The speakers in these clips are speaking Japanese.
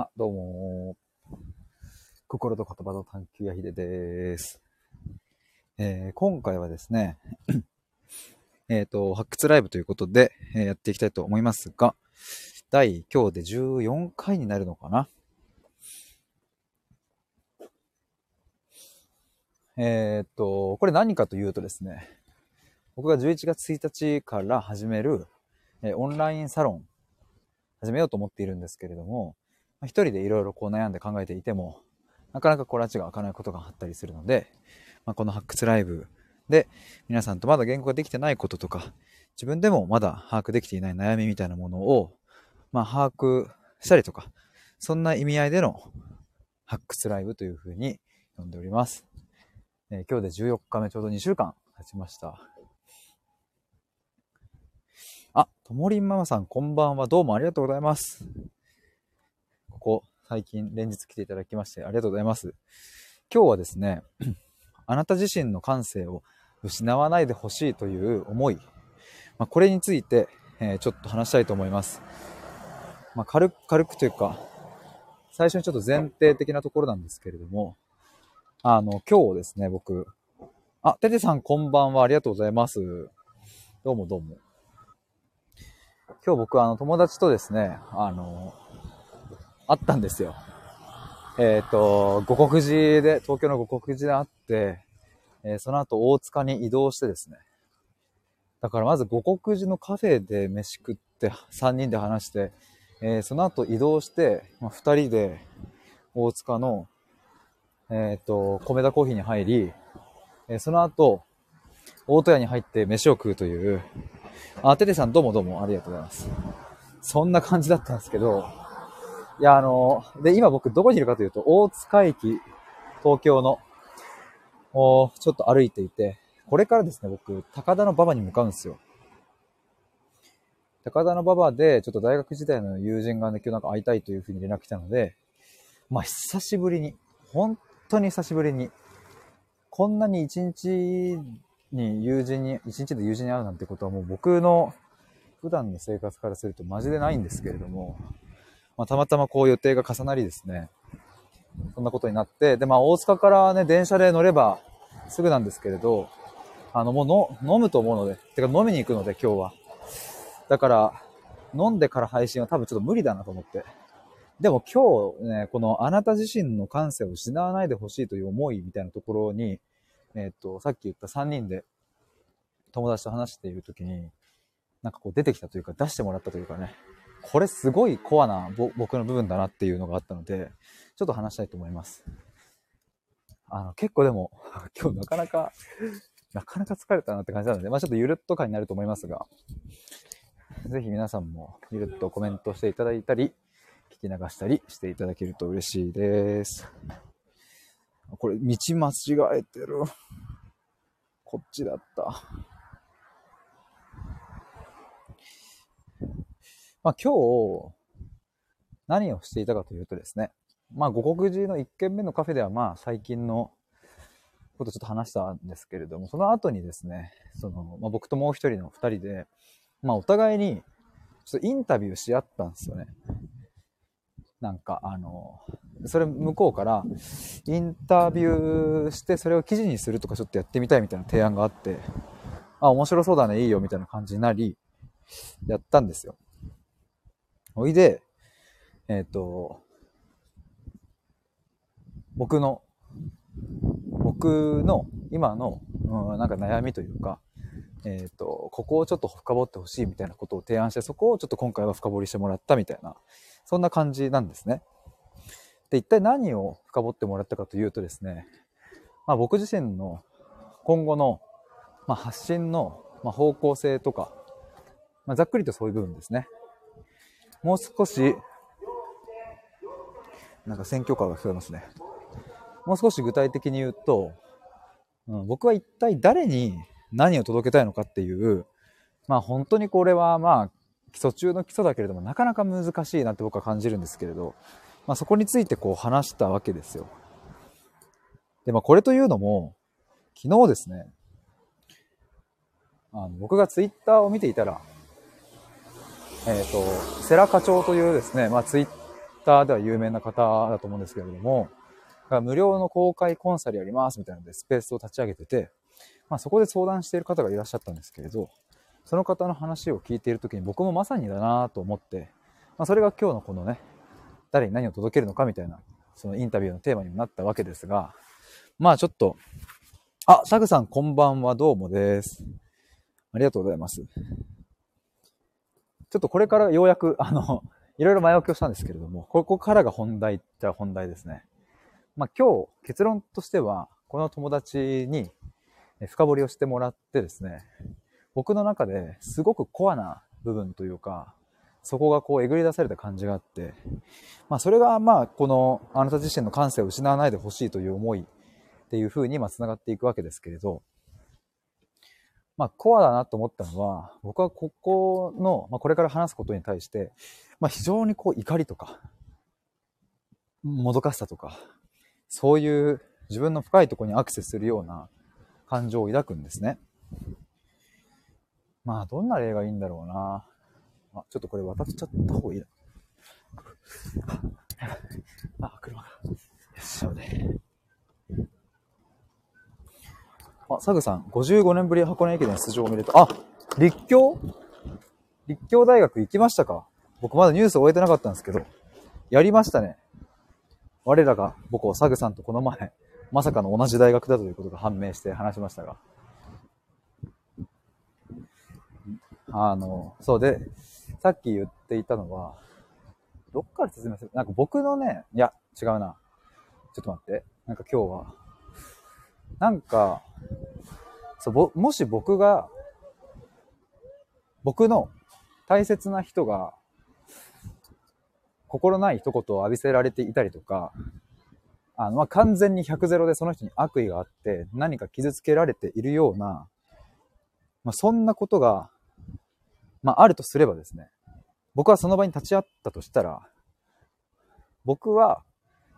あ、どうも。心と言葉の探求やひでです。えー今回はですね、えっと、発掘ライブということで、えーやっていきたいと思いますが、第今日で14回になるのかなえっと、これ何かというとですね、僕が11月1日から始める、えーオンラインサロン、始めようと思っているんですけれども、一人でいろいろこう悩んで考えていても、なかなかこう拉致が開かないことがあったりするので、まあ、この発掘ライブで皆さんとまだ言語ができてないこととか、自分でもまだ把握できていない悩みみたいなものを、まあ、把握したりとか、そんな意味合いでの発掘ライブというふうに呼んでおります。えー今日で14日目、ちょうど2週間経ちました。あ、ともりんママさん、こんばんは。どうもありがとうございます。ここ、最近連日来ていただきましてありがとうございます。今日はですね、あなた自身の感性を失わないでほしいという思い、まあ、これについて、えーちょっと話したいと思います。まあ、軽く、軽くというか、最初にちょっと前提的なところなんですけれども、あの、今日ですね、僕、あ、ててさんこんばんは、ありがとうございます。どうもどうも。今日僕、あの、友達とですね、あの、会ったんですよ。えっ、と、五国寺で、東京の五国寺で会って、えーその後大塚に移動してですね。だからまず五国寺のカフェで飯食って、3人で話して、えーその後移動して、まあ、2人で大塚の、えっ、と、米田コーヒーに入り、えーその後、大戸屋に入って飯を食うという、あ、ててさんどうもどうもありがとうございます。そんな感じだったんですけど、いや、あの、で、今僕どこにいるかというと、大塚駅、東京の、おちょっと歩いていて、これからですね、僕、高田の馬場に向かうんですよ。高田の馬場で、ちょっと大学時代の友人がね、今日なんか会いたいというふうに連絡来たので、まあ、久しぶりに、本当に久しぶりに、こんなに一日に友人に、一日で友人に会うなんてことはもう僕の普段の生活からするとマジでないんですけれども、まあ、たまたまこう予定が重なりですね、そんなことになって、で、まあ、大塚からね、電車で乗ればすぐなんですけれど、あの、もうの飲むと思うので、てか飲みに行くので、今日は。だから、飲んでから配信は多分ちょっと無理だなと思って。でも今日ね、このあなた自身の感性を失わないでほしいという思いみたいなところに、えっ、と、さっき言った3人で友達と話しているときに、なんかこう出てきたというか出してもらったというかね、これすごいコアな僕の部分だなっていうのがあったので、ちょっと話したいと思います。あの、結構でも、今日なかなか、なかなか疲れたなって感じなので、まあちょっとゆるっと感になると思いますが、ぜひ皆さんもゆるっとコメントしていただいたり、聞き流したりしていただけると嬉しいです。これ、道間違えてる。こっちだった。まあ今日、何をしていたかというとですね、まあ五国寺の1軒目のカフェではまあ最近のことをちょっと話したんですけれども、その後にですね、その、まあ、僕ともう一人の二人で、まあお互いにちょっとインタビューし合ったんですよね。なんかあの、それ向こうからインタビューしてそれを記事にするとかちょっとやってみたいみたいな提案があって、あ、面白そうだね、いいよみたいな感じになり、やったんですよ。おいで、えっ、と、僕の、僕の今の、うん、なんか悩みというか、えっ、と、ここをちょっと深掘ってほしいみたいなことを提案して、そこをちょっと今回は深掘りしてもらったみたいな、そんな感じなんですね。で、一体何を深掘ってもらったかというとですね、まあ僕自身の今後の、まあ、発信の、まあ、方向性とか、ま、ざっくりとそういう部分ですね。もう少し、なんか選挙カーが聞こえますね。もう少し具体的に言うと、うん、僕は一体誰に何を届けたいのかっていう、まあ本当にこれはまあ基礎中の基礎だけれどもなかなか難しいなって僕は感じるんですけれど、まあそこについてこう話したわけですよ。で、まあこれというのも、昨日ですね、あの僕がツイッターを見ていたら、えっ、と、セラ課長というですね、まあツイッターでは有名な方だと思うんですけれども、無料の公開コンサルやりますみたいなのでスペースを立ち上げてて、まあそこで相談している方がいらっしゃったんですけれど、その方の話を聞いている時に僕もまさにだなと思って、まあそれが今日のこのね、誰に何を届けるのかみたいな、そのインタビューのテーマにもなったわけですが、まあちょっと、あ、サグさんこんばんはどうもです。ありがとうございます。ちょっとこれからようやく、あの、いろいろ前置きをしたんですけれども、ここからが本題っちゃ本題ですね。まあ今日結論としては、この友達に深掘りをしてもらってですね、僕の中ですごくコアな部分というか、そこがこうえぐり出された感じがあって、まあそれがまあこのあなた自身の感性を失わないでほしいという思いっていう風にま繋がっていくわけですけれど、まあコアだなと思ったのは、僕はここの、まあこれから話すことに対して、まあ非常にこう怒りとか、もどかしさとか、そういう自分の深いところにアクセスするような感情を抱くんですね。まあどんな例がいいんだろうな。あ、ちょっとこれ渡っちゃった方がいいな。あ、車が。よっしゃね。あ、サグさん、55年ぶり箱根駅伝出場おめでと。あ、立教？立教大学行きましたか？僕まだニュース終えてなかったんですけど、やりましたね。我らが僕をサグさんとこの前、まさかの同じ大学だということが判明して話しましたが。あの、そうで、さっき言っていたのは、どっから説明する？なんか僕のね、いや、違うな。ちょっと待って。なんか今日は、なんか、そう、もし僕が、僕の大切な人が、心ない一言を浴びせられていたりとか、あの、まあ、完全に100ゼロでその人に悪意があって、何か傷つけられているような、まあ、そんなことが、まあ、あるとすればですね、僕はその場に立ち会ったとしたら、僕は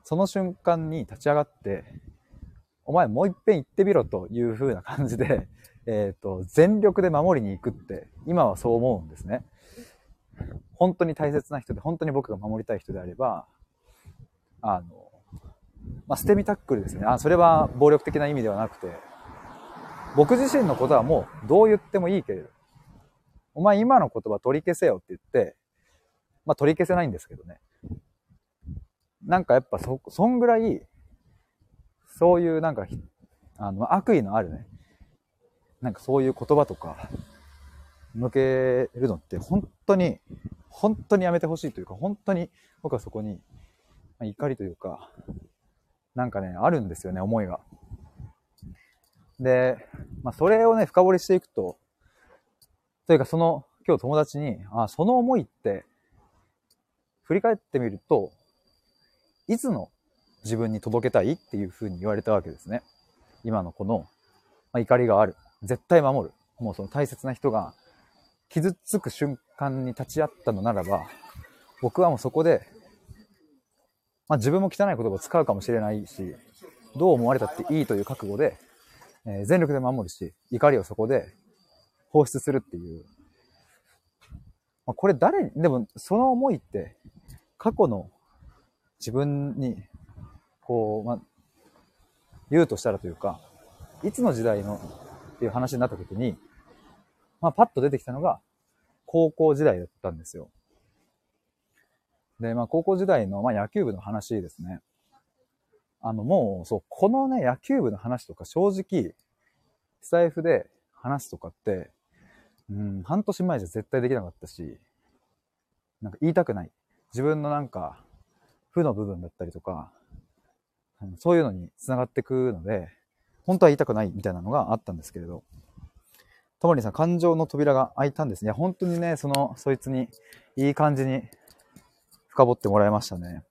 その瞬間に立ち上がって、お前もう一遍行ってみろという風な感じで、えっ、ー、と、全力で守りに行くって、今はそう思うんですね。本当に大切な人で、本当に僕が守りたい人であれば、あの、まあ、捨て身タックルですね。あ、それは暴力的な意味ではなくて、僕自身のことはもうどう言ってもいいけれど、お前今の言葉取り消せよって言って、まあ取り消せないんですけどね。なんかやっぱそ、そんぐらい、そういうなんか、あの、悪意のあるね、なんかそういう言葉とか、向けるのって本当に、本当にやめてほしいというか、本当に僕はそこに、怒りというか、なんかね、あるんですよね、思いが。で、まあ、それをね、深掘りしていくと、というかその、今日友達に、あ、その思いって、振り返ってみると、いつの自分に届けたいっていう風に言われたわけですね。今のこの、まあ、怒りがある。絶対守る。もうその大切な人が傷つく瞬間に立ち会ったのならば、僕はもうそこでまあ、自分も汚い言葉を使うかもしれないし、どう思われたっていいという覚悟で、えー、全力で守るし、怒りをそこで放出するっていう。まあ、これ誰にでもその思いって、過去の自分に、こう、まあ、言うとしたらというか、いつの時代のっていう話になった時に、まあ、パッと出てきたのが、高校時代だったんですよ。で、まあ、高校時代の、まあ、野球部の話ですね。あの、もう、そう、このね、野球部の話とか、正直、スタイフで話すとかって、うん、半年前じゃ絶対できなかったし、なんか言いたくない。自分のなんか、負の部分だったりとか、そういうのに繋がってくので、本当は言いたくないみたいなのがあったんですけれど、ともりさん、感情の扉が開いたんですね。本当にね、その、そいつに、いい感じに深掘ってもらいましたね。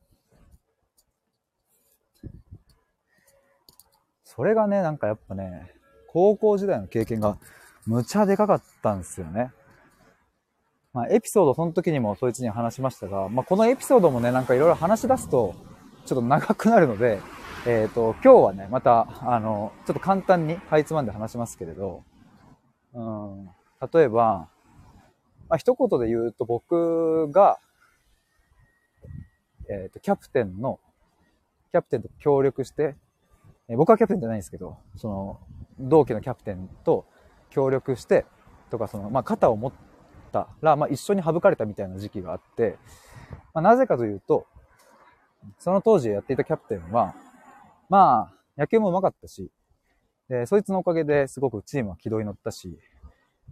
それがね、なんかやっぱね、高校時代の経験がむちゃでかかったんですよね。まあ、エピソード、その時にもそいつに話しましたが、まあ、このエピソードもね、なんかいろいろ話し出すと、ちょっと長くなるので、えっ、ー、と、今日はね、また、あの、ちょっと簡単にかいつまんで話しますけれど、うん、例えば、まあ、一言で言うと僕が、えっ、と、キャプテンの、キャプテンと協力して、えー僕はキャプテンじゃないんですけど、その、同期のキャプテンと協力して、とか、その、まあ、肩を持ったら、まあ、一緒に省かれたみたいな時期があって、まあ、なぜかというと、その当時やっていたキャプテンは、まあ、野球も上手かったし、で、そいつのおかげですごくチームは軌道に乗ったし、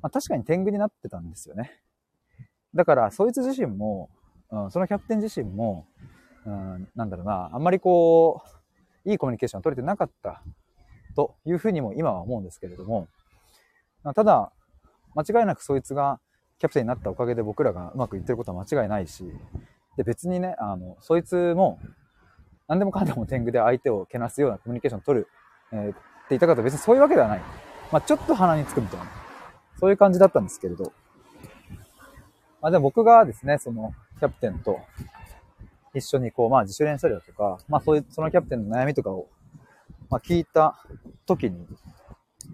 まあ、確かに天狗になってたんですよね。だから、そいつ自身も、うん、そのキャプテン自身も、うん、なんだろうな、あんまりこう、いいコミュニケーション取れてなかったというふうにも今は思うんですけれども、まただ、間違いなくそいつがキャプテンになったおかげで僕らがうまくいってることは間違いないし、で、別にね、あの、そいつも、何でもかんでも天狗で相手をけなすようなコミュニケーションを取る、えーって言ったかと別にそういうわけではない。まあちょっと鼻につくみたいな、そういう感じだったんですけれど、まあでも僕がですね、そのキャプテンと一緒にこう、まあ自主練したりだとか、まあそういう、そのキャプテンの悩みとかを、まあ聞いた時に、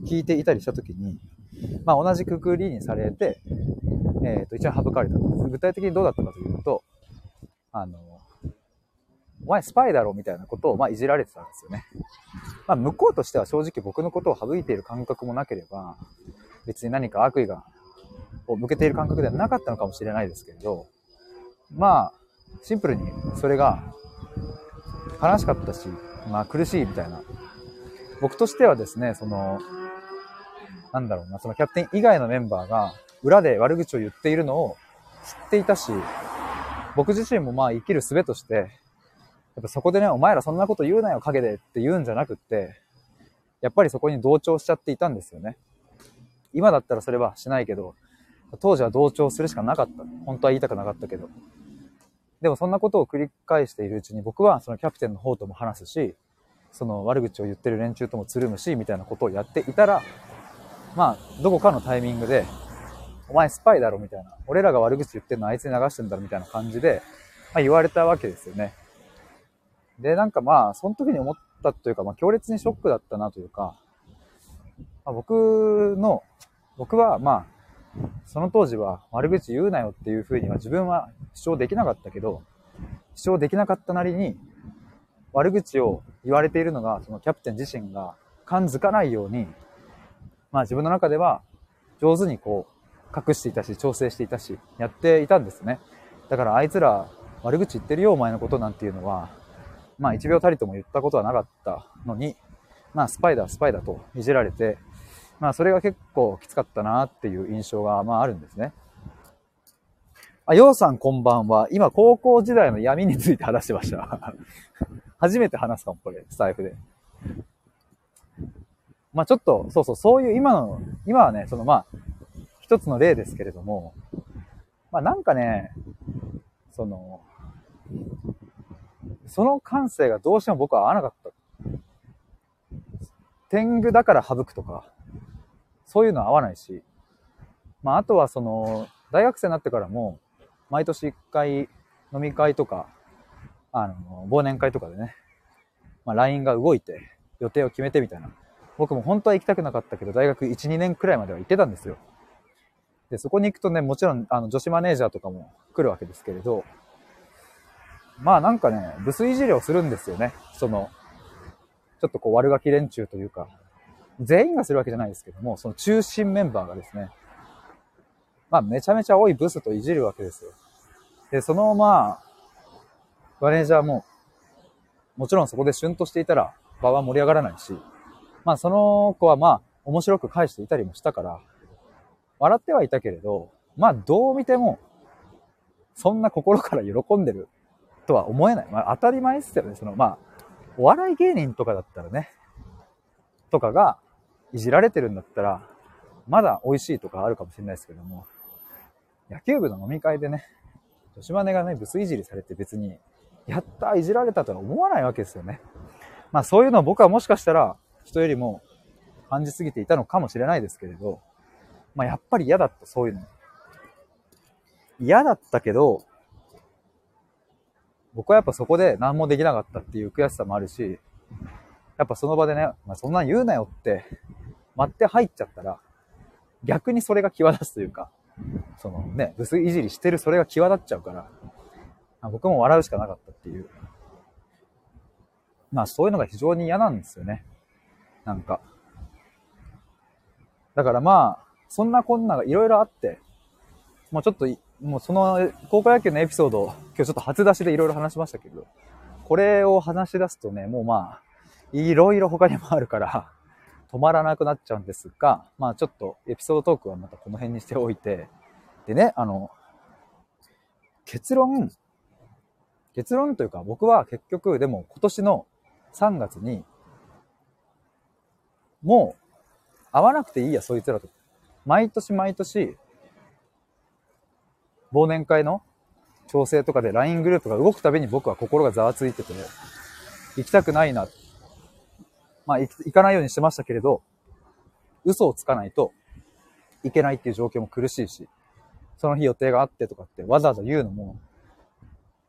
聞いていたりした時に、まあ同じくくりにされて、えっ、と、一応省かれた。具体的にどうだったかというと、あの、お前スパイだろみたいなことを、まあ、いじられてたんですよね。まあ、向こうとしては正直僕のことを省いている感覚もなければ、別に何か悪意が、を向けている感覚ではなかったのかもしれないですけれど、まあ、シンプルにそれが悲しかったし、まあ苦しいみたいな。僕としてはですね、その、なんだろうな、そのキャプテン以外のメンバーが裏で悪口を言っているのを知っていたし、僕自身もまあ生きる術として、やっぱそこでね、お前らそんなこと言うなよ、陰でって言うんじゃなくって、やっぱりそこに同調しちゃっていたんですよね。今だったらそれはしないけど、当時は同調するしかなかった。本当は言いたくなかったけど。でもそんなことを繰り返しているうちに僕はそのキャプテンの方とも話すし、その悪口を言ってる連中ともつるむし、みたいなことをやっていたら、まあ、どこかのタイミングで、お前スパイだろみたいな。俺らが悪口言ってるのあいつに流してんだろみたいな感じで、まあ、言われたわけですよね。で、なんかまあ、その時に思ったというか、まあ、強烈にショックだったなというか、まあ、僕の、僕はまあ、その当時は悪口言うなよっていうふうには自分は主張できなかったけど、主張できなかったなりに、悪口を言われているのが、そのキャプテン自身が感づかないように、まあ自分の中では上手にこう隠していたし、調整していたし、やっていたんですね。だからあいつら悪口言ってるよお前のことなんていうのは、まあ一秒たりとも言ったことはなかったのに、まあスパイだスパイだといじられて、まあそれが結構きつかったなっていう印象がまああるんですね。あ、ようさんこんばんは。今高校時代の闇について話してました。初めて話すかも、これ、スタイフで。まあちょっと、そうそう、そういう今の、今はね、そのまあ、一つの例ですけれども、まあなんかね、その、その感性がどうしても僕は合わなかった。天狗だから省くとか、そういうの合わないし、まああとはその、大学生になってからも、毎年一回飲み会とか、あの、忘年会とかでね、まあ LINE が動いて、予定を決めてみたいな。僕も本当は行きたくなかったけど、大学1、2年くらいまでは行ってたんですよ。で、そこに行くとね、もちろん、あの、女子マネージャーとかも来るわけですけれど、まあなんかね、ブスいじりをするんですよね。その、ちょっとこう悪ガキ連中というか、全員がするわけじゃないですけども、その中心メンバーがですね、まあめちゃめちゃ多いブスといじるわけですよ。で、そのまあ、マネージャーも、もちろんそこでシュンとしていたら場は盛り上がらないし、まあその子はまあ面白く返していたりもしたから、笑ってはいたけれど、まあどう見ても、そんな心から喜んでるとは思えない。まあ当たり前ですよね。そのまあ、お笑い芸人とかだったらね、とかがいじられてるんだったら、まだ美味しいとかあるかもしれないですけども、野球部の飲み会でね、女子マネがね、ブスいじりされて別に、やったいじられたとは思わないわけですよね。まあそういうのを僕はもしかしたら人よりも感じすぎていたのかもしれないですけれど、まあやっぱり嫌だった、そういうの。嫌だったけど、僕はやっぱそこで何もできなかったっていう悔しさもあるし、やっぱその場でね、まあ、そんなん言うなよって、待って入っちゃったら、逆にそれが際立つというか、そのね、ブスいじりしてるそれが際立っちゃうから、僕も笑うしかなかったっていう。まあそういうのが非常に嫌なんですよね。なんか。だからまあ、そんなこんながいろいろあって、もうちょっと、もうその高校野球のエピソード、今日ちょっと初出しでいろいろ話しましたけど、これを話し出すとね、もうまあ、いろいろ他にもあるから、止まらなくなっちゃうんですが、まあちょっとエピソードトークはまたこの辺にしておいて、でね、あの、結論、結論というか僕は結局でも今年の3月に、もう会わなくていいや、そいつらと。毎年毎年、忘年会の調整とかで LINE グループが動くたびに僕は心がざわついてて、行きたくないな。まあ行かないようにしてましたけれど、嘘をつかないといけないっていう状況も苦しいし、その日予定があってとかってわざわざ言うのも、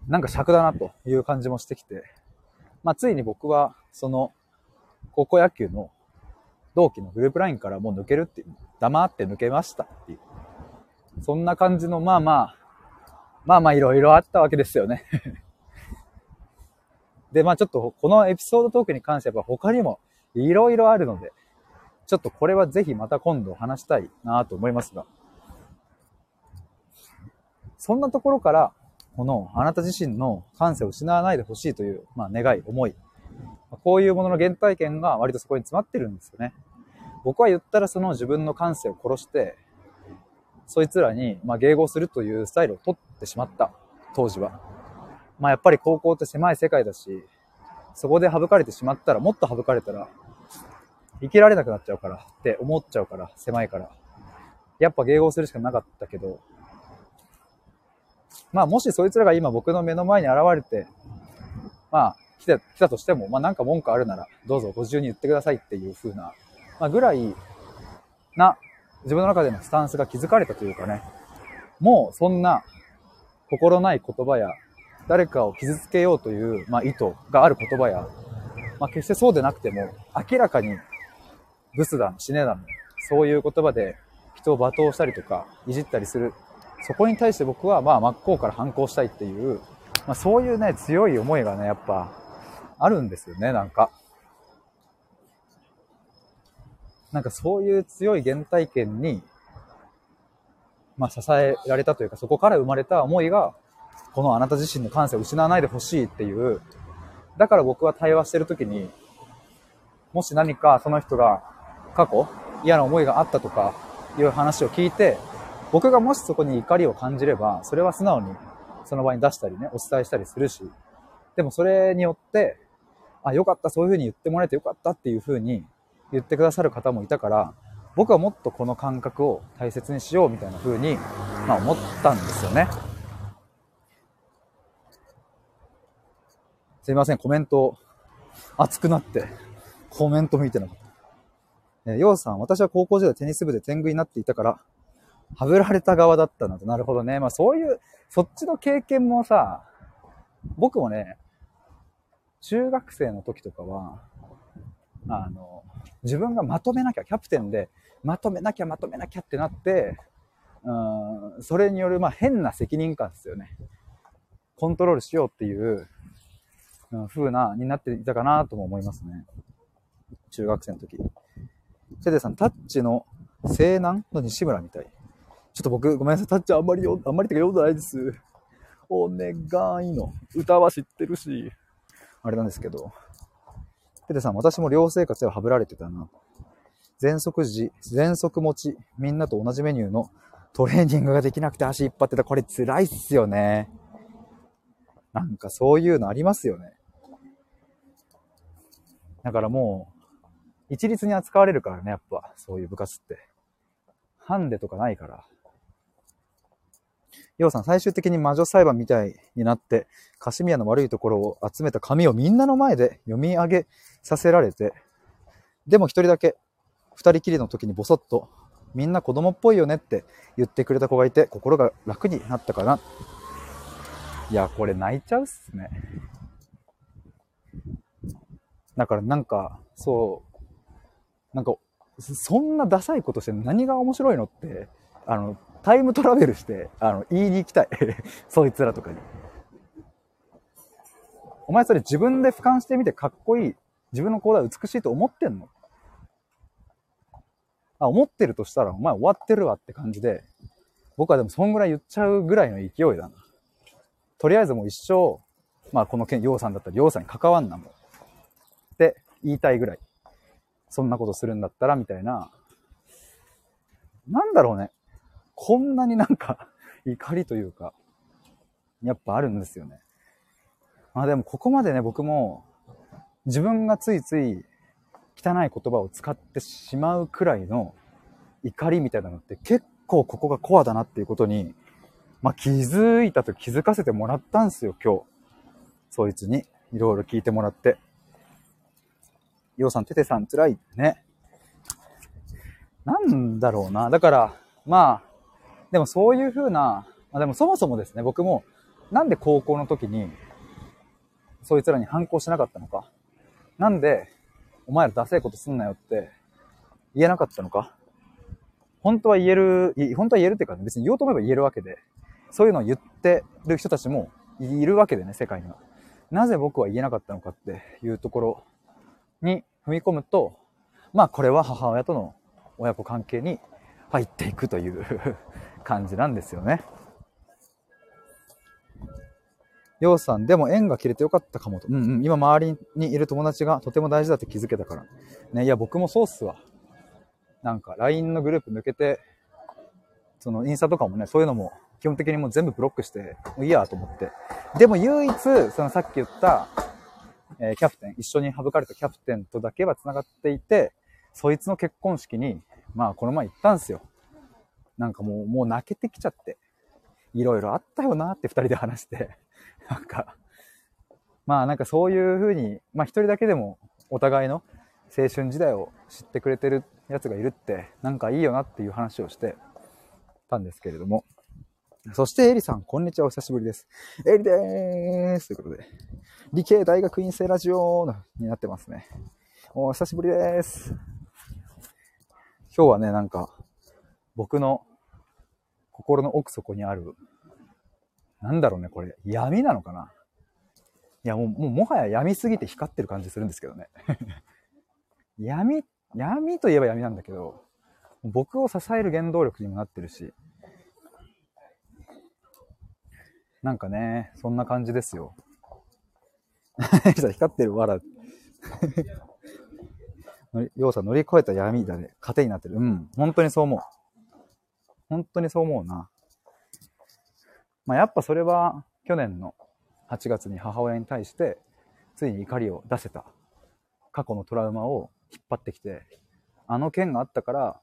なんか尺だなという感じもしてきて、まあついに僕はその高校野球の同期のグループラインからもう抜けるっていう、黙って抜けましたっていう。そんな感じの、まあまあ、まあまあいろいろあったわけですよね。で、まあちょっとこのエピソードトークに関しては他にもいろいろあるので、ちょっとこれはぜひまた今度話したいなと思いますが、そんなところから、このあなた自身の感性を失わないでほしいという、まあ、願い、思い、こういうものの原体験が割とそこに詰まってるんですよね。僕は言ったらその自分の感性を殺して、そいつらに、まあ、迎合するというスタイルを取ってしまった。当時は。まあ、やっぱり高校って狭い世界だし、そこで省かれてしまったら、もっと省かれたら、生きられなくなっちゃうからって思っちゃうから、狭いから。やっぱ迎合するしかなかったけど、まあもしそいつらが今僕の目の前に現れて、まあ来た来たとしても、まあなんか文句あるならどうぞご自由に言ってくださいっていう風な、まあぐらいな自分の中でのスタンスが築かれたというかね、もうそんな心ない言葉や誰かを傷つけようという、まあ、意図がある言葉や、まあ、決してそうでなくても明らかにブスだの死ねだのそういう言葉で人を罵倒したりとかいじったりする。そこに対して僕はまあ真っ向から反抗したいっていう、まあ、そういうね強い思いがねやっぱあるんですよねなんか。なんかそういう強い原体験に、まあ、支えられたというか、そこから生まれた思いが、このあなた自身の感性を失わないでほしいっていう、だから僕は対話してるときに、もし何かその人が過去嫌な思いがあったとかいう話を聞いて、僕がもしそこに怒りを感じれば、それは素直にその場に出したりね、お伝えしたりするし、でもそれによって、あ、よかった、そういう風に言ってもらえてよかったっていう風に言ってくださる方もいたから、僕はもっとこの感覚を大切にしようみたいな風に、まあ思ったんですよね。すいません、コメント、熱くなって、コメント見てなかった。えー、ようさん、私は高校時代テニス部で天狗になっていたから、はぶられた側だったなと。なるほどね。まあそういう、そっちの経験もさ、僕もね、中学生の時とかは、あの、自分がまとめなきゃ、キャプテンでまとめなきゃまとめなきゃってなって、うん、それによる、まあ、変な責任感ですよね。コントロールしようっていう、うん、風な、になっていたかなとも思いますね。中学生の時。セデさん、タッチの西南の西村みたい。ちょっと僕、ごめんなさい。タッチあんまりよ、あんまりってか読んでないです。お願いの。歌は知ってるし、あれなんですけど。ペテさん、私も寮生活でははぶられてたな。全速時、全速持ち、みんなと同じメニューのトレーニングができなくて足引っ張ってた。これ辛いっすよね。なんかそういうのありますよね。だからもう、一律に扱われるからね、やっぱ、そういう部活って。ハンデとかないから。ヨウさん、最終的に魔女裁判みたいになって、カシミヤの悪いところを集めた紙をみんなの前で読み上げさせられて、でも一人だけ、二人きりの時にボソッと、みんな子供っぽいよねって言ってくれた子がいて、心が楽になったかな。いや、これ泣いちゃうっすね。だからなんか、そう、なんか、そんなダサいことして何が面白いのって、あの、タイムトラベルして、あの、言いに行きたい。そいつらとかに。お前それ自分で俯瞰してみてかっこいい、自分の行動は美しいと思ってんの？あ、思ってるとしたら、お前終わってるわって感じで、僕はでもそんぐらい言っちゃうぐらいの勢いだな。とりあえずもう一生、まあこの件、洋さんだったら洋さんに関わんなもん。って言いたいぐらい。そんなことするんだったら、みたいな。なんだろうね。こんなになんか 怒りというか、やっぱあるんですよね。まあでもここまでね、僕も自分がついつい汚い言葉を使ってしまうくらいの怒りみたいなのって結構ここがコアだなっていうことに、まあ気づいたと気づかせてもらったんですよ、今日。そいつにいろいろ聞いてもらって。ようさん、ててさん辛いね。なんだろうな。だから、まあ、でもそういうふうな、まあでもそもそもですね、僕もなんで高校の時にそいつらに反抗しなかったのか？なんで、お前らダセいことすんなよって言えなかったのか？本当は言える、本当は言えるっていうか、ね、別に言おうと思えば言えるわけで、そういうのを言ってる人たちもいるわけでね、世界には。なぜ僕は言えなかったのかっていうところに踏み込むと、まあこれは母親との親子関係に入っていくという感じなんですよね。ようさん、でも縁が切れてよかったかもと。うんうん、今周りにいる友達がとても大事だって気づけたから。ね、いや、僕もそうっすわ。なんか、LINE のグループ抜けて、そのインスタとかもね、そういうのも基本的にもう全部ブロックして、もういいやと思って。でも唯一、そのさっき言った、えー、キャプテン、一緒に省かれたキャプテンとだけは繋がっていて、そいつの結婚式に、まあこの前行ったんすよ。なんかもう、もう泣けてきちゃって。いろいろあったよなって二人で話して。なんか、まあなんかそういうふうに、まあ一人だけでもお互いの青春時代を知ってくれてるやつがいるって、なんかいいよなっていう話をしてたんですけれども。そしてエリさん、こんにちは、お久しぶりです。エリでーすということで、理系大学院生ラジオになってますね。お久しぶりです。今日はね、なんか、僕の心の奥底にあるなんだろうね、これ。闇なのかな？いや、もう、もうもはや闇すぎて光ってる感じするんですけどね。闇、闇といえば闇なんだけど、僕を支える原動力にもなってるし、なんかね、そんな感じですよ。光ってる、わら。要素乗り越えた闇だね。糧になってる。うん。本当にそう思う。本当にそう思うな。まあ、やっぱそれは去年の8月に母親に対してついに怒りを出せた過去のトラウマを引っ張ってきてあの件があったから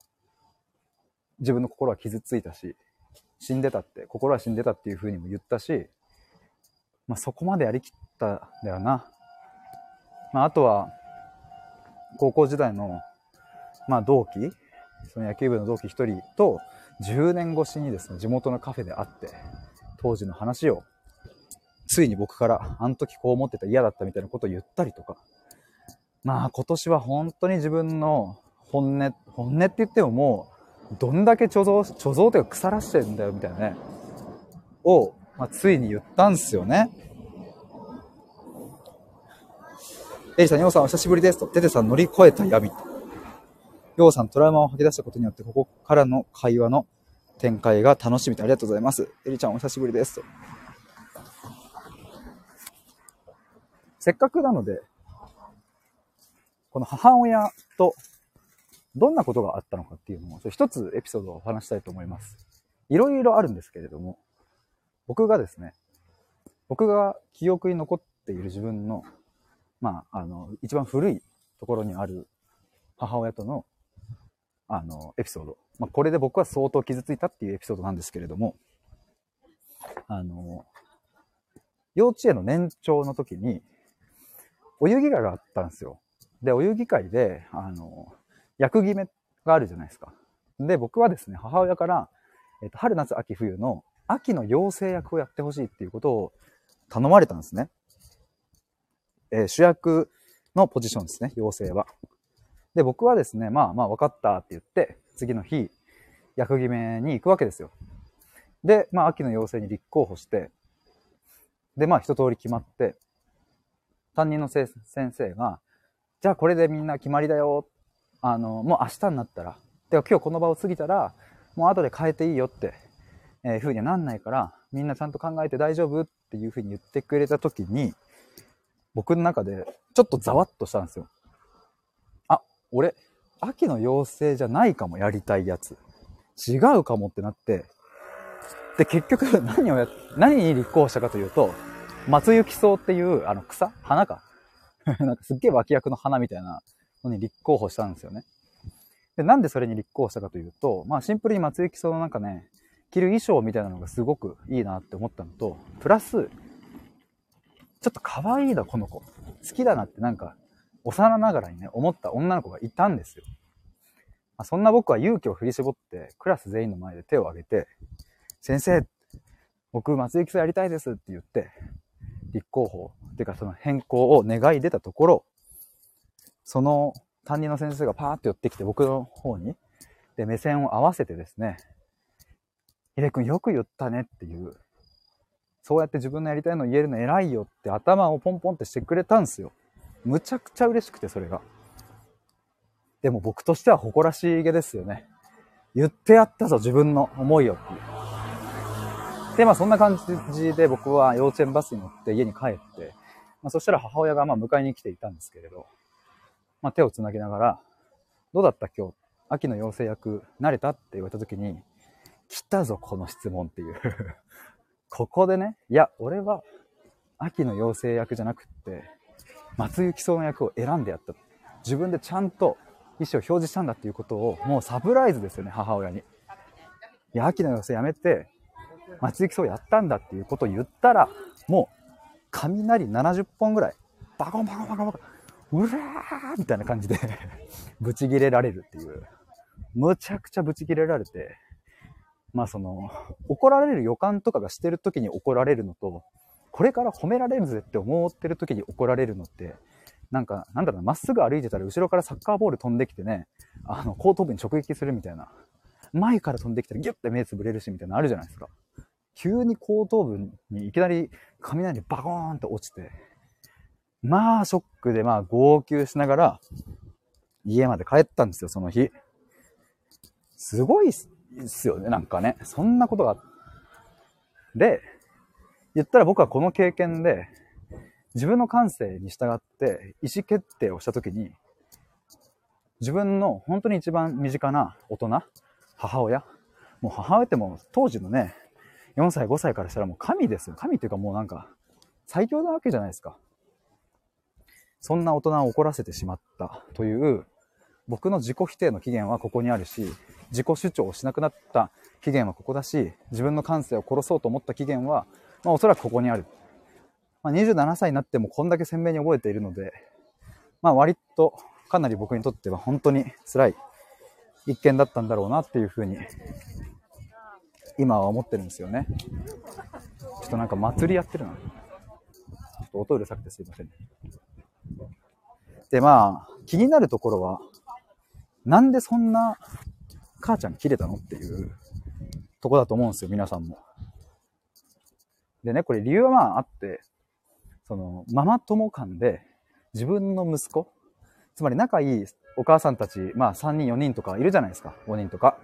自分の心は傷ついたし死んでたって心は死んでたっていうふうにも言ったし、まあ、そこまでやりきったんだよな、まあ、あとは高校時代の、まあ、同期その野球部の同期一人と10年越しにですね地元のカフェで会って当時の話を、ついに僕から、あの時こう思ってた嫌だったみたいなことを言ったりとか、まあ今年は本当に自分の本音、本音って言ってももう、どんだけ貯蔵、貯蔵というか腐らしてるんだよみたいなね、を、まあ、ついに言ったんすよね。エリさん、ヨウさんお久しぶりですと。テテさん乗り越えた闇。ヨウさんトラウマを吐き出したことによって、ここからの会話の展開が楽しみでありがとうございます。エリちゃんお久しぶりです。せっかくなので、この母親とどんなことがあったのかっていうのを、一つエピソードをお話したいと思います。いろいろあるんですけれども、僕がですね、僕が記憶に残っている自分の、まあ、あの、一番古いところにある母親との、あの、エピソードまあ、これで僕は相当傷ついたっていうエピソードなんですけれども、あの、幼稚園の年長の時に、お遊戯会があったんですよ。で、お遊戯会で、あの、役決めがあるじゃないですか。で、僕はですね、母親から、えっと、春、夏、秋、冬の秋の妖精役をやってほしいっていうことを頼まれたんですね。えー、主役のポジションですね、妖精は。で、僕はですね、まあまあ分かったって言って、次の日、役決めに行くわけですよ。で、まあ、秋の要請に立候補して、で、まあ、一通り決まって、担任の先生が、じゃあこれでみんな決まりだよ。あの、もう明日になったら、では今日この場を過ぎたら、もう後で変えていいよって、えー、風にはなんないから、みんなちゃんと考えて大丈夫っていう風に言ってくれた時に、僕の中でちょっとざわっとしたんですよ。俺、秋の妖精じゃないかもやりたいやつ。違うかもってなって、で、結局 何をや、何に立候補したかというと、松雪草っていう、あの草？花か？なんかすっげえ脇役の花みたいなのに立候補したんですよね。で、なんでそれに立候補したかというと、まあシンプルに松雪草のなんかね、着る衣装みたいなのがすごくいいなって思ったのと、プラス、ちょっと可愛いな、この子。好きだなってなんか、幼ながらにね、思った女の子がいたんですよ。まあ、そんな僕は勇気を振り絞って、クラス全員の前で手を挙げて、先生、僕、松雪草やりたいですって言って、立候補、っていうかその変更を願い出たところ、その担任の先生がパーって寄ってきて僕の方に、で、目線を合わせてですね、ひでくんよく言ったねっていう、そうやって自分のやりたいの言えるの偉いよって頭をポンポンってしてくれたんですよ。むちゃくちゃ嬉しくて、それが。でも僕としては誇らしげですよね。言ってやったぞ、自分の思いをっていう。で、まあそんな感じで僕は幼稚園バスに乗って家に帰って、まあそしたら母親がまあ迎えに来ていたんですけれど、まあ手を繋ぎながら、どうだった今日、秋の妖精役慣れた？って言われた時に、来たぞ、この質問っていう ここでね、いや、俺は秋の妖精役じゃなくって、松雪草の役を選んでやった。自分でちゃんと意思を表示したんだっていうことを、もうサプライズですよね、母親に。いや、秋の妖精やめて、松雪草をやったんだっていうことを言ったら、もう、雷70本ぐらい、バコンバコンバコンバコン、うらーみたいな感じでブチギレられるっていう。むちゃくちゃブチギレられて、まあその、怒られる予感とかがしてる時に怒られるのと、これから褒められるぜって思ってる時に怒られるのって、なんか、なんだろうな、まっすぐ歩いてたら後ろからサッカーボール飛んできてね、あの、後頭部に直撃するみたいな。前から飛んできたらギュッて目つぶれるしみたいなのあるじゃないですか。急に後頭部にいきなり雷バコーンって落ちて、まあ、ショックでまあ、号泣しながら、家まで帰ったんですよ、その日。すごいっすよね、なんかね。そんなことが。で、言ったら僕はこの経験で、自分の感性に従って意思決定をしたときに、自分の本当に一番身近な大人、母親、もう母親ってもう当時のね、4歳、5歳からしたらもう神ですよ。神っていうかもうなんか最強なわけじゃないですか。そんな大人を怒らせてしまったという僕の自己否定の起源はここにあるし、自己主張をしなくなった起源はここだし、自分の感性を殺そうと思った起源は、まあおそらくここにある。まあ、27歳になってもこんだけ鮮明に覚えているので、まあ割とかなり僕にとっては本当に辛い一件だったんだろうなっていうふうに今は思ってるんですよね。ちょっとなんか祭りやってるな。ちょっと音うるさくてすいません。で、まあ、気になるところは、なんでそんな母ちゃん切れたのっていうとこだと思うんですよ、皆さんも。でね、これ理由はまああって、その、ママ友間で自分の息子、つまり仲いいお母さんたち、まあ3人4人とかいるじゃないですか、5人とか。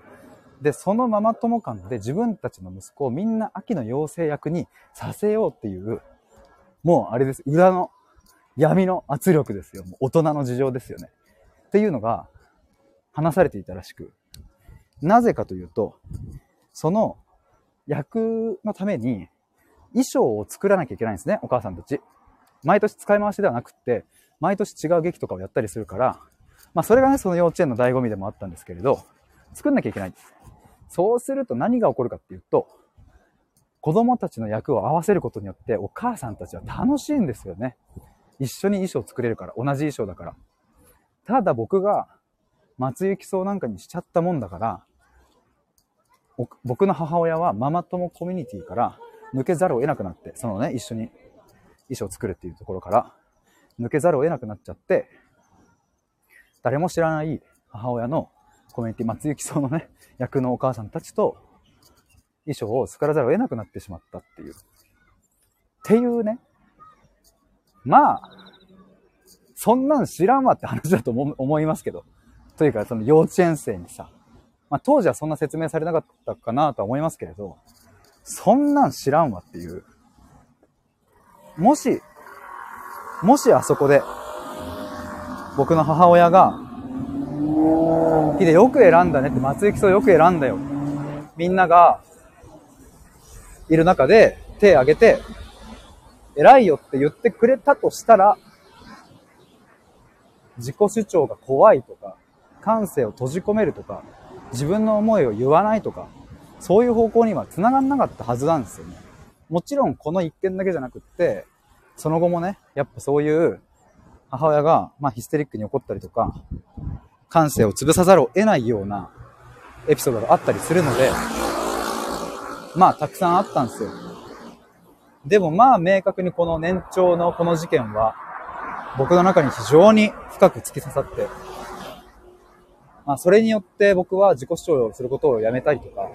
で、そのママ友間で自分たちの息子をみんな秋の妖精役にさせようっていう、もうあれです、裏の闇の圧力ですよ。もう大人の事情ですよね。っていうのが話されていたらしく。なぜかというと、その役のために衣装を作らなきゃいけないんですね、お母さんたち。毎年使い回しではなくって、毎年違う劇とかをやったりするから、まあそれがね、その幼稚園の醍醐味でもあったんですけれど、作んなきゃいけない。そうすると何が起こるかっていうと、子供たちの役を合わせることによってお母さんたちは楽しいんですよね。一緒に衣装作れるから、同じ衣装だから。ただ僕が松雪草なんかにしちゃったもんだから、僕の母親はママ友コミュニティから抜けざるを得なくなって、そのね、一緒に衣装を作るっていうところから抜けざるを得なくなっちゃって、誰も知らない母親のコミュニティ、松雪草のね、役のお母さんたちと衣装を作らざるを得なくなってしまったっていう。っていうね、まあ、そんなん知らんわって話だと思いますけど。というか、その幼稚園生にさ、まあ当時はそんな説明されなかったかなとは思いますけれど、そんなん知らんわっていう。もし、もしあそこで、僕の母親が、ヒデよく選んだねって、松井基礎よく選んだよ。みんなが、いる中で手挙げて、偉いよって言ってくれたとしたら、自己主張が怖いとか、感性を閉じ込めるとか、自分の思いを言わないとか、そういう方向には繋がんなかったはずなんですよね。もちろんこの一件だけじゃなくって、その後もね、やっぱそういう母親が、まあ、ヒステリックに怒ったりとか、感性を潰さざるを得ないようなエピソードがあったりするので、まあ、たくさんあったんですよ。でもまあ、明確にこの年長のこの事件は、僕の中に非常に深く突き刺さって、まあ、それによって僕は自己主張をすることをやめたりとか、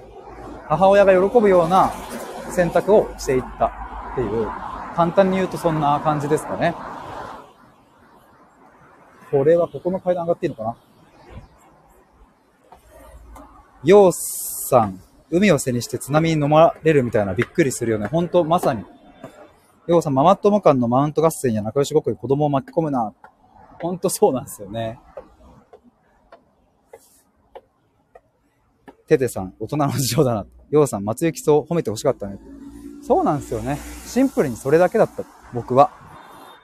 母親が喜ぶような選択をしていったっていう、簡単に言うとそんな感じですかね。これはここの階段上がっていいのかな？ようさん、海を背にして津波に飲まれるみたいなびっくりするよね。ほんと、まさに。ようさん、ママ友間のマウント合戦や仲良しごっこに子供を巻き込むな。ほんとそうなんですよね。テテさん、大人の事情だな。ようさん、松雪そう褒めて欲しかったね。そうなんですよね。シンプルにそれだけだった。僕は。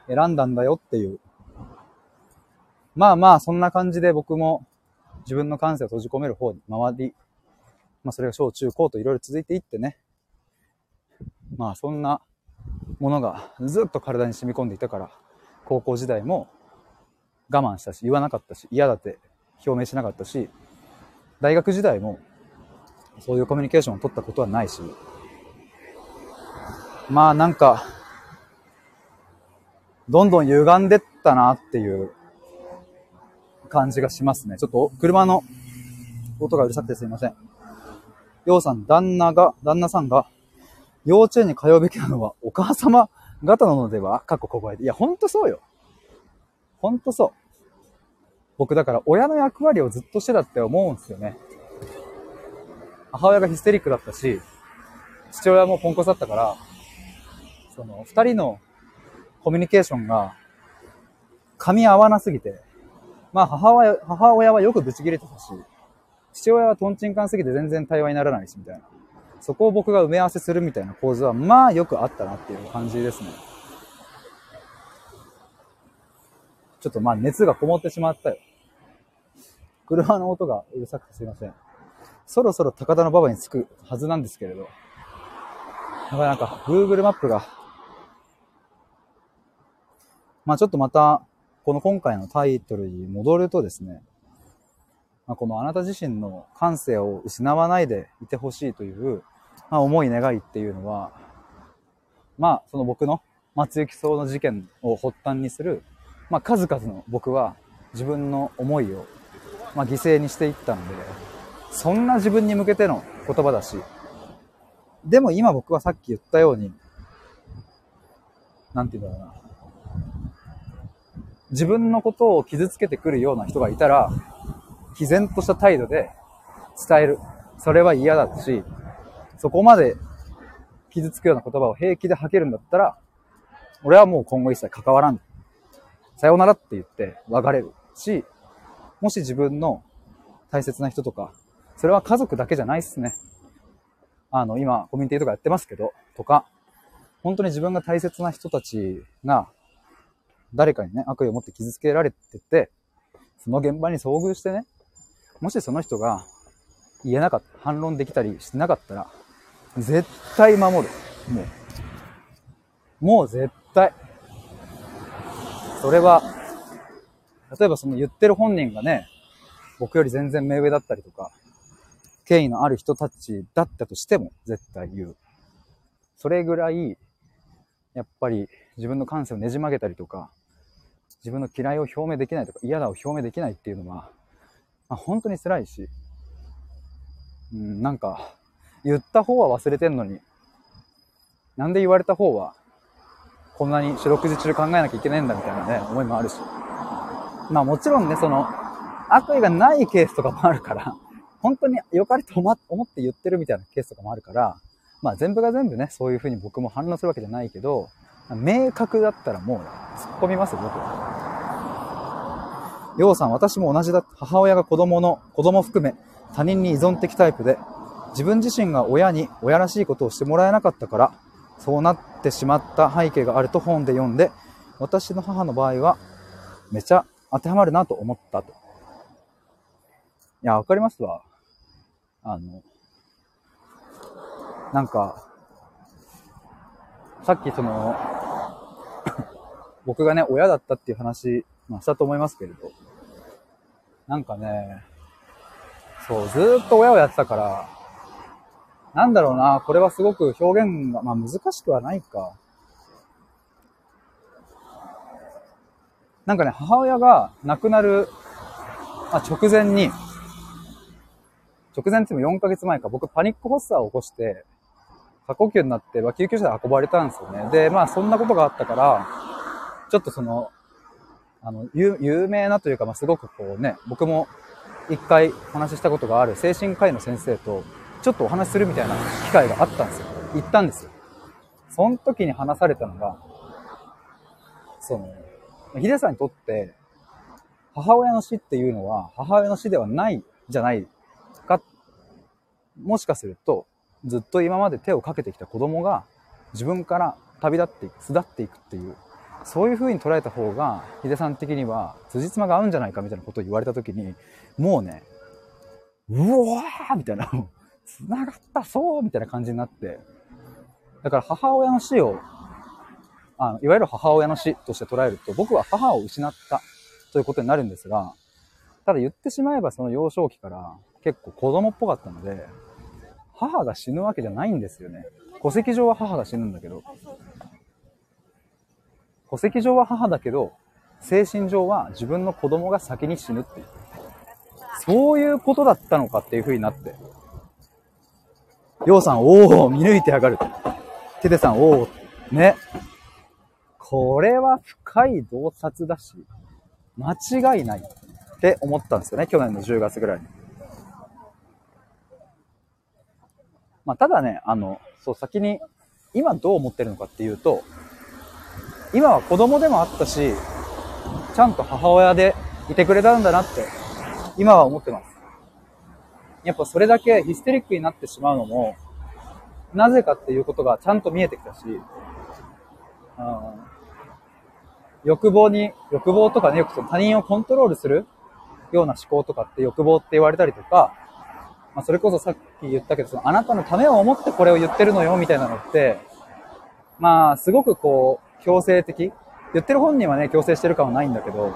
選んだんだよっていう。まあまあ、そんな感じで僕も自分の感性を閉じ込める方に回り、まあそれが小中高といろいろ続いていってね。まあそんなものがずっと体に染み込んでいたから、高校時代も我慢したし、言わなかったし、嫌だって表明しなかったし、大学時代もそういうコミュニケーションを取ったことはないし、まあなんか、どんどん歪んでったなっていう感じがしますね。ちょっと車の音がうるさくてすいません。ようさん、旦那が、旦那さんが、幼稚園に通うべきなのはお母様方なのでは？過去小声で。いや、ほんとそうよ。ほんとそう。僕だから親の役割をずっとしてたって思うんですよね。母親がヒステリックだったし、父親もポンコツだったから、その、二人のコミュニケーションが噛み合わなすぎて、まあ母親、母親はよくブチ切れてたし、父親はトンチンカンすぎて全然対話にならないし、みたいな。そこを僕が埋め合わせするみたいな構図は、まあよくあったなっていう感じですね。ちょっとまあ熱がこもってしまったよ。車の音がうるさくてすいません。そろそろ高田馬場に着くはずなんですけれど。やっぱりなんか Google マップが、まあちょっとまた、この今回のタイトルに戻るとですね、まあ、このあなた自身の感性を失わないでいてほしいという、まあ、思い願いっていうのは、まあ、その僕の松雪荘の事件を発端にする、まあ、数々の僕は自分の思いを、まあ、犠牲にしていったので、そんな自分に向けての言葉だし、でも今僕はさっき言ったように、なんて言うんだろうな。自分のことを傷つけてくるような人がいたら、毅然とした態度で伝える。それは嫌だし、そこまで傷つくような言葉を平気で吐けるんだったら、俺はもう今後一切関わらん。さようならって言って別れるし、もし自分の大切な人とか、それは家族だけじゃないっすね。あの、今、コミュニティとかやってますけど、とか、本当に自分が大切な人たちが、誰かにね、悪意を持って傷つけられてて、その現場に遭遇してね、もしその人が言えなかった、反論できたりしてなかったら、絶対守る。もう。もう絶対。それは、例えばその言ってる本人がね、僕より全然目上だったりとか、権威のある人たちだったとしても絶対言う。それぐらい、やっぱり自分の感性をねじ曲げたりとか、自分の嫌いを表明できないとか嫌だを表明できないっていうのは、まあ、本当に辛いし、うん、なんか、言った方は忘れてんのに、なんで言われた方は、こんなに四六時中考えなきゃいけないんだみたいなね、思いもあるし。まあもちろんね、その、悪意がないケースとかもあるから、本当に良かれと思って言ってるみたいなケースとかもあるから、まあ全部が全部ね、そういう風に僕も反応するわけじゃないけど、明確だったらもう突っ込みますよ、僕は。ようさん、私も同じだ。母親が子供の、子供含め他人に依存的タイプで、自分自身が親に親らしいことをしてもらえなかったから、そうなってしまった背景があると本で読んで、私の母の場合は、めちゃ当てはまるなと思ったと。いや、わかりますわ。あの、なんか、さっきその、僕がね、親だったっていう話、まあ、したと思いますけれど、なんかね、そう、ずっと親をやってたから、なんだろうな、これはすごく表現が、まあ難しくはないか。なんかね、母親が亡くなる、まあ、直前に、直前って言っても4ヶ月前か、僕パニック発作を起こして、過呼吸になって、まあ、救急車で運ばれたんですよね。で、まあそんなことがあったから、ちょっとその、あの、有名なというか、まあすごくこうね、僕も一回話したことがある精神科医の先生と、ちょっとお話しするみたいな機会があったんですよ。行ったんですよ。その時に話されたのが、その、ヒデさんにとって、母親の死っていうのは、母親の死ではないじゃない。もしかすると、ずっと今まで手をかけてきた子供が、自分から旅立っていく、巣立っていくっていう、そういう風に捉えた方が、ヒデさん的には、辻褄が合うんじゃないかみたいなことを言われた時に、もうね、うわーみたいな、繋がったそうみたいな感じになって、だから母親の死を、あのいわゆる母親の死として捉えると、僕は母を失ったということになるんですが、ただ言ってしまえばその幼少期から結構子供っぽかったので、母が死ぬわけじゃないんですよね。戸籍上は母が死ぬんだけど、戸籍上は母だけど、精神上は自分の子供が先に死ぬっていう。そういうことだったのかっていう風になって。ようさん、おお見抜いてやがる。ててさん、おおね。これは深い洞察だし、間違いないって思ったんですよね、去年の10月ぐらいに。まあ、ただね、あの、そう、先に、今どう思ってるのかっていうと、今は子供でもあったし、ちゃんと母親でいてくれたんだなって、今は思ってます。やっぱそれだけヒステリックになってしまうのも、なぜかっていうことがちゃんと見えてきたし、欲望に、欲望とかね、よくその他人をコントロールするような思考とかって欲望って言われたりとか、まあ、それこそさっき言ったけど、そのあなたのためを思ってこれを言ってるのよ、みたいなのって、まあ、すごくこう、強制的。言ってる本人はね、強制してる感はないんだけど、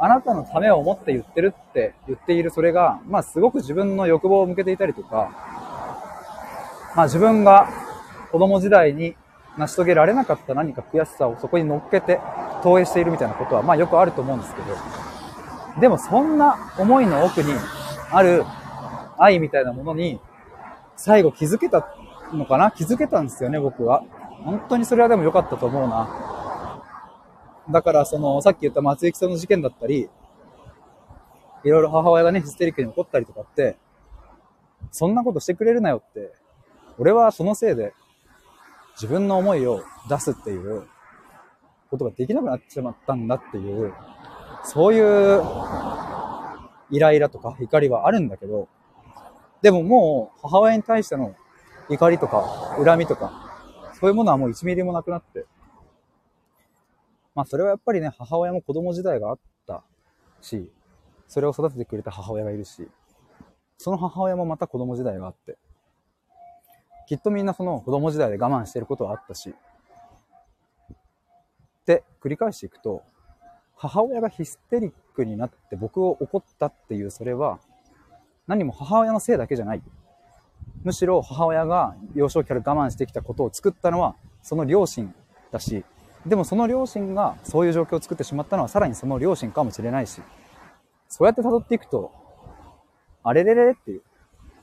あなたのためを思って言ってるって言っているそれが、まあすごく自分の欲望を向けていたりとか、まあ自分が子供時代に成し遂げられなかった何か悔しさをそこに乗っけて投影しているみたいなことは、まあよくあると思うんですけど、でもそんな思いの奥にある愛みたいなものに最後気づけたのかな？気づけたんですよね、僕は。本当にそれはでも良かったと思うな。だから、その、さっき言った松井さんの事件だったり、いろいろ母親がね、ヒステリックに怒ったりとかって、そんなことしてくれるなよって、俺はそのせいで自分の思いを出すっていうことができなくなってしまったんだっていう、そういうイライラとか怒りはあるんだけど、でももう母親に対しての怒りとか恨みとか、そういうものはもう1ミリもなくなって、まあそれはやっぱりね、母親も子供時代があったし、それを育ててくれた母親がいるし、その母親もまた子供時代があって、きっとみんなその子供時代で我慢してることはあったし、で、繰り返していくと、母親がヒステリックになって僕を怒ったっていうそれは、何も母親のせいだけじゃない。むしろ母親が幼少期から我慢してきたことを作ったのは、その両親だし、でもその両親がそういう状況を作ってしまったのはさらにその両親かもしれないし、そうやって辿っていくと、あれれれっていう、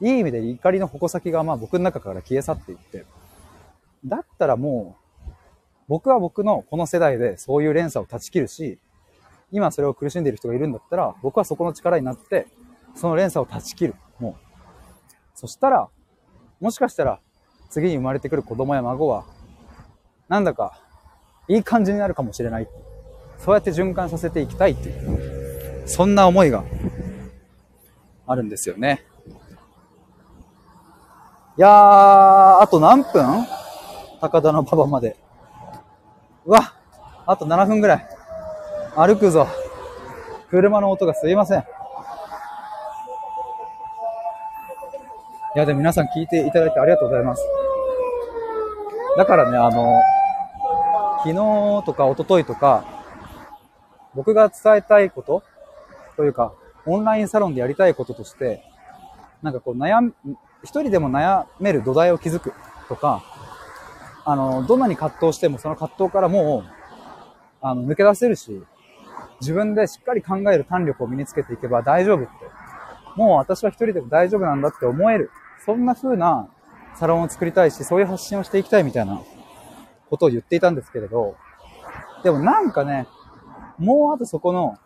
いい意味で怒りの矛先がまあ僕の中から消え去っていって、だったらもう、僕は僕のこの世代でそういう連鎖を断ち切るし、今それを苦しんでいる人がいるんだったら、僕はそこの力になって、その連鎖を断ち切る。もう。そしたら、もしかしたら、次に生まれてくる子供や孫は、なんだか、いい感じになるかもしれない。そうやって循環させていきたいっていう、そんな思いがあるんですよね。いやー、あと何分？高田の馬場まで。うわ、あと7分ぐらい。歩くぞ。車の音がすいません。いや、でも皆さん聞いていただいてありがとうございます。だからね、あの、昨日とか一昨日とか、僕が伝えたいことというか、オンラインサロンでやりたいこととして、なんかこう悩む、一人でも悩める土台を築くとか、あの、どんなに葛藤してもその葛藤からもう、あの、抜け出せるし、自分でしっかり考える胆力を身につけていけば大丈夫って。もう私は一人でも大丈夫なんだって思える。そんな風なサロンを作りたいし、そういう発信をしていきたいみたいなことを言っていたんですけれど、でもなんかね、もうあとそこの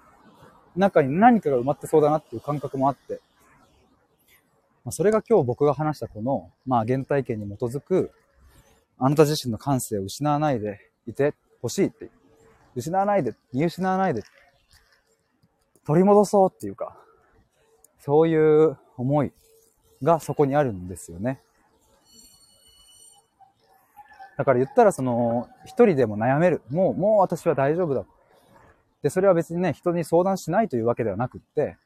中に何かが埋まってそうだなっていう感覚もあって、ま、それが今日僕が話したこの、まあ原体験に基づく、あなた自身の感性を失わないでいてほしいって。失わないで、見失わないで、取り戻そうっていうか、そういう思いがそこにあるんですよね。だから言ったらその、一人でも悩める。もう、もう私は大丈夫だ。で、それは別にね、人に相談しないというわけではなくって、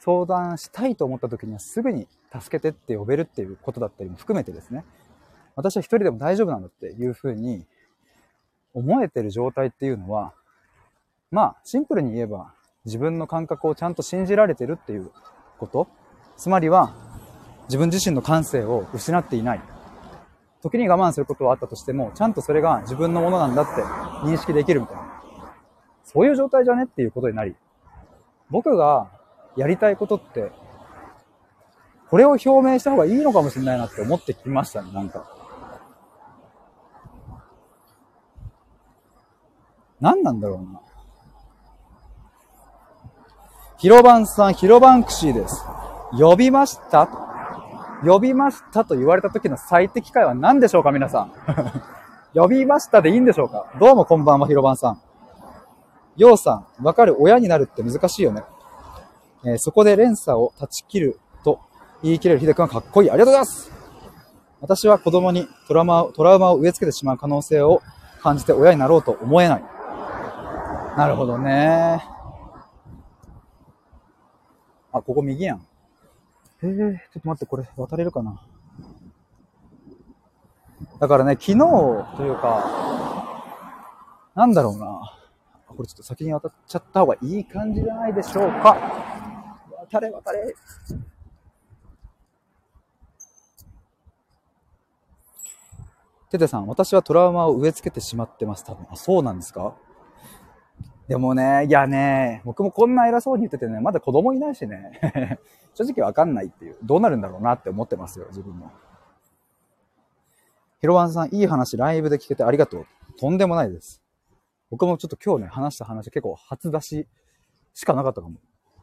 相談したいと思った時にはすぐに助けてって呼べるっていうことだったりも含めてですね、私は一人でも大丈夫なんだっていうふうに思えてる状態っていうのは、まあ、シンプルに言えば、自分の感覚をちゃんと信じられてるっていうこと。つまりは、自分自身の感性を失っていない。時に我慢することはあったとしても、ちゃんとそれが自分のものなんだって認識できるみたいな。そういう状態じゃねっていうことになり、僕がやりたいことって、これを表明した方がいいのかもしれないなって思ってきましたね、なんか。何なんだろうな。広番さん、広番クシーです。呼びました？呼びましたと言われた時の最適解は何でしょうか、皆さん。呼びましたでいいんでしょうかどうもこんばんは、広番さん。ようさん、わかる親になるって難しいよね。えー、そこで連鎖を断ち切ると言い切れる秀くんはかっこいい。ありがとうございます私は子供にトラウマトラウマを植え付けてしまう可能性を感じて親になろうと思えない。なるほどね。あ、ここ右やん。えー、ちょっと待って、これ渡れるかな？だからね、昨日というか、なんだろうな。これちょっと先に渡っちゃった方がいい感じじゃないでしょうか。渡れ渡れ。テテさん、私はトラウマを植え付けてしまってます。多分。あ、そうなんですか？でもね、いやね、僕もこんな偉そうに言っててね、まだ子供いないしね、正直わかんないっていう、どうなるんだろうなって思ってますよ、自分も。ヒロワンさん、いい話ライブで聞けてありがとう。とんでもないです。僕もちょっと今日ね、話した話結構初出ししかなかったかも。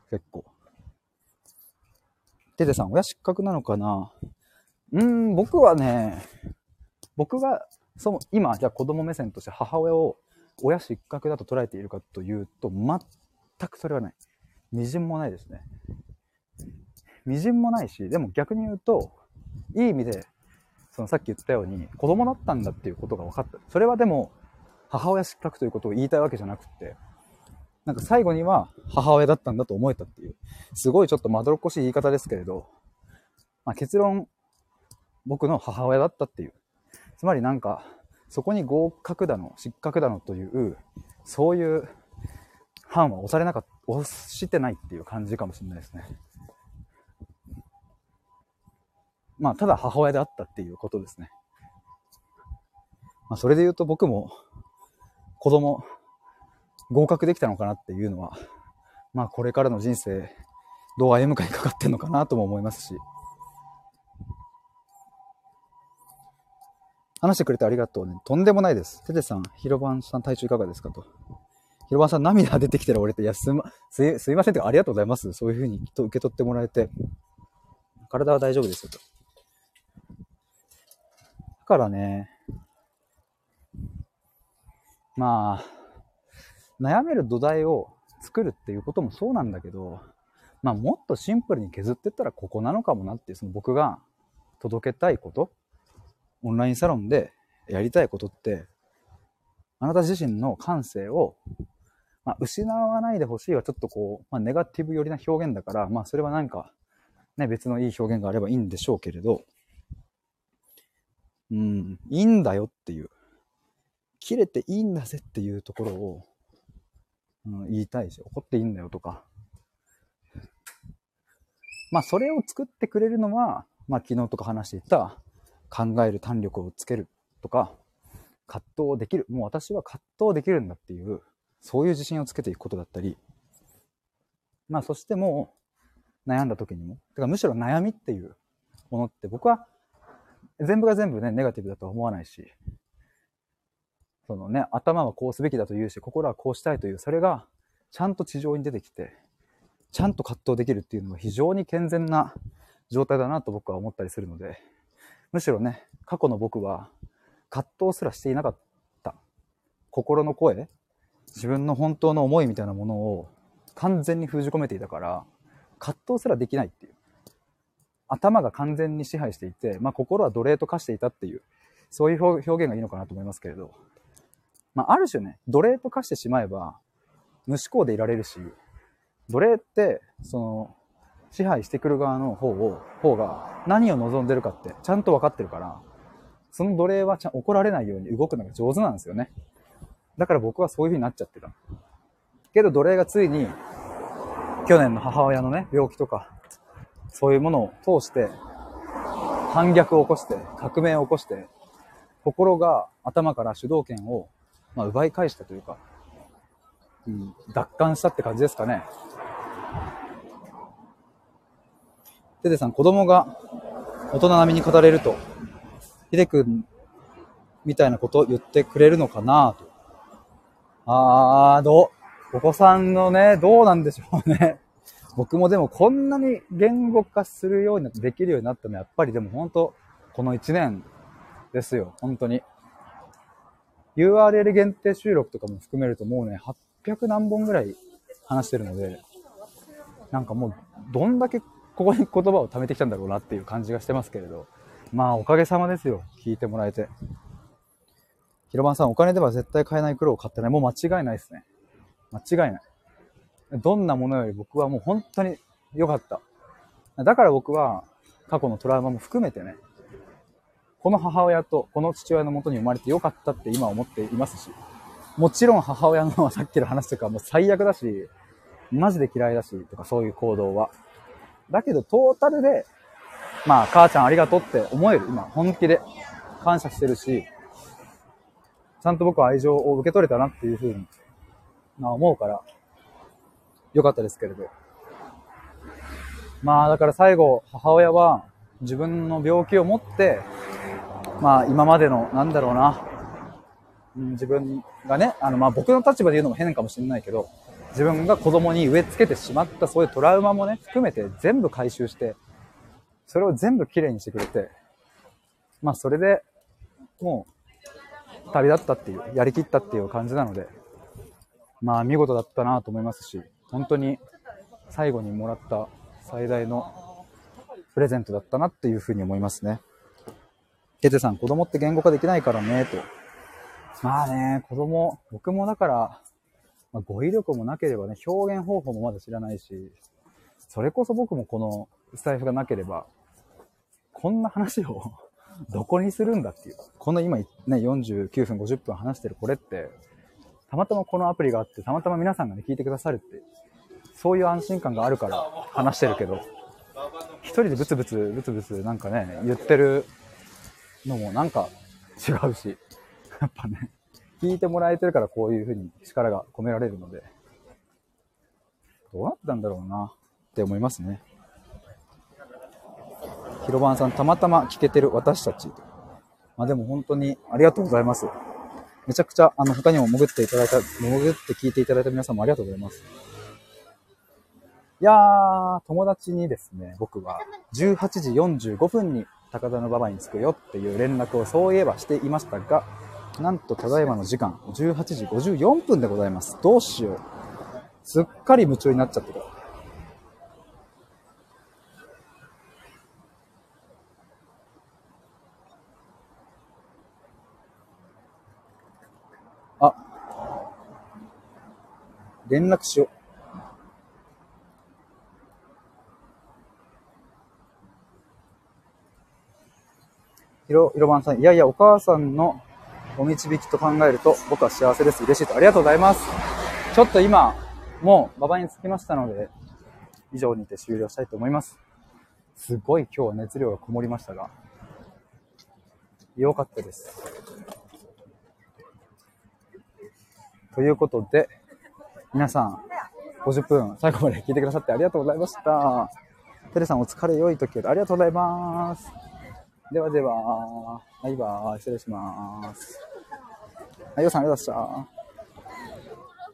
結構。テテさん、親失格なのかな？うーん、僕はね、僕が、その、今、じゃあ子供目線として母親を親失格だと捉えているかというと、全くそれはない。微塵もないですね。微塵もないし、でも逆に言うと、いい意味で、そのさっき言ったように、子供だったんだっていうことが分かった。それはでも、母親失格ということを言いたいわけじゃなくて、なんか最後には母親だったんだと思えたっていう、すごいちょっとまどろっこしい言い方ですけれど、まあ、結論、僕の母親だったっていう。つまりなんか、そこに合格だの、失格だのという、そういう判は押されなかった、押してないっていう感じかもしれないですね。まあ、ただ母親であったっていうことですね。まあ、それで言うと僕も子供合格できたのかなっていうのは、まあ、これからの人生どう歩むかにかかってんのかなとも思いますし、話してくれてありがとうね。とんでもないです。テテさん、ヒロバンさん体調いかがですかと。ひろばさん涙出てきたら俺って、いや、すま、す、すいませんってかありがとうございます。そういうふうにきっと受け取ってもらえて。体は大丈夫ですよと。だからね、まあ、悩める土台を作るっていうこともそうなんだけど、まあもっとシンプルに削ってったらここなのかもなっていう、その僕が届けたいこと、オンラインサロンでやりたいことって、あなた自身の感性を、まあ、失わないでほしいはちょっとこう、まあ、ネガティブ寄りな表現だから、まあそれはなんか、ね、別のいい表現があればいいんでしょうけれど、うん、いいんだよっていう、切れていいんだぜっていうところを、うん、言いたいし、怒っていいんだよとか。まあそれを作ってくれるのは、まあ昨日とか話していた考える胆力をつけるとか、葛藤できる。もう私は葛藤できるんだっていう、そういう自信をつけていくことだったり、まあそしてもう悩んだ時にも、てかむしろ悩みっていうものって僕は全部が全部ね、ネガティブだとは思わないし、そのね、頭はこうすべきだと言うし、心はこうしたいという、それがちゃんと地上に出てきて、ちゃんと葛藤できるっていうのは非常に健全な状態だなと僕は思ったりするので、むしろね、過去の僕は葛藤すらしていなかった。心の声自分の本当の思いみたいなものを完全に封じ込めていたから、葛藤すらできないっていう。頭が完全に支配していて、まあ心は奴隷と化していたっていう、そういう表現がいいのかなと思いますけれど。まあある種ね、奴隷と化してしまえば、無思考でいられるし、奴隷って、その、支配してくる側の方を、方が何を望んでるかってちゃんと分かってるから、その奴隷はちゃ怒られないように動くのが上手なんですよね。だから僕はそういう風になっちゃってた。けど奴隷がついに、去年の母親のね、病気とか、そういうものを通して、反逆を起こして、革命を起こして、心が頭から主導権を、まあ、奪い返したというか、うん、奪還したって感じですかね。テテさん、子供が大人並みに語れるとひでくんみたいなこと言ってくれるのかなと。あー、どう、お子さんのね、どうなんでしょうね。僕もでもこんなに言語化するようになって、できるようになったのはやっぱりでも本当、この1年ですよ、本当に。URL 限定収録とかも含めるともうね、800何本ぐらい話してるので、なんかもう、どんだけここに言葉を貯めてきたんだろうなっていう感じがしてますけれど。まあ、おかげさまですよ。聞いてもらえて。ひろばんさん、お金では絶対買えない黒を買ってない。もう間違いないですね。間違いない。どんなものより僕はもう本当に良かった。だから僕は過去のトラウマも含めてね、この母親とこの父親のもとに生まれて良かったって今思っていますし、もちろん母親のさっきの話とかもう最悪だし、マジで嫌いだし、とかそういう行動は。だけどトータルでまあ、母ちゃんありがとうって思える。今、本気で感謝してるし、ちゃんと僕は愛情を受け取れたなっていうふうに、まあ思うから、よかったですけれど。まあ、だから最後、母親は自分の病気を持って、まあ今までの、なんだろうな、自分がね、あのまあ僕の立場で言うのも変かもしれないけど、自分が子供に植え付けてしまったそういうトラウマもね、含めて全部回収して、それを全部きれいにしてくれて、まあそれでもう旅立ったっていう、やりきったっていう感じなので、まあ見事だったなと思いますし、本当に最後にもらった最大のプレゼントだったなっていうふうに思いますね。ケテさん、子供って言語化できないからね、と。まあね、子供、僕もだから、まあ、語彙力もなければね、表現方法もまだ知らないし、それこそ僕もこのスタイフがなければ、こんな話を どこにするんだっていう。この今ね、49分50分話してるこれって、たまたまこのアプリがあって、たまたま皆さんがね、聞いてくださるって、そういう安心感があるから話してるけど、一人でブツブツ、ブツブツなんかね、言ってるのもなんか違うし、やっぱね、聞いてもらえてるからこういう風に力が込められるので、どうなったんだろうなって思いますね。ひろばんさん、たまたま聞けてる私たち。まあでも本当にありがとうございます。めちゃくちゃ、あの、他にも潜っていただいた、潜って聞いていただいた皆さんもありがとうございます。いやー、友達にですね、僕は18時45分に高田馬場に着くよっていう連絡をそういえばしていましたが、なんとただいまの時間、18時54分でございます。どうしよう。すっかり夢中になっちゃってる。あ、連絡しよう。ひろ、ひろばんさん、いやいや、お母さんのお導きと考えると、僕は幸せです。嬉しいと。ありがとうございます。ちょっと今、もう、馬場に着きましたので、以上にて終了したいと思います。すごい今日は熱量がこもりましたが、良かったです。ということで、皆さん、50分最後まで聞いてくださってありがとうございました。テレさんお疲れ良い時ありがとうございます。ではでは、バイバイ、失礼します。はい、ようさんありがとうございました。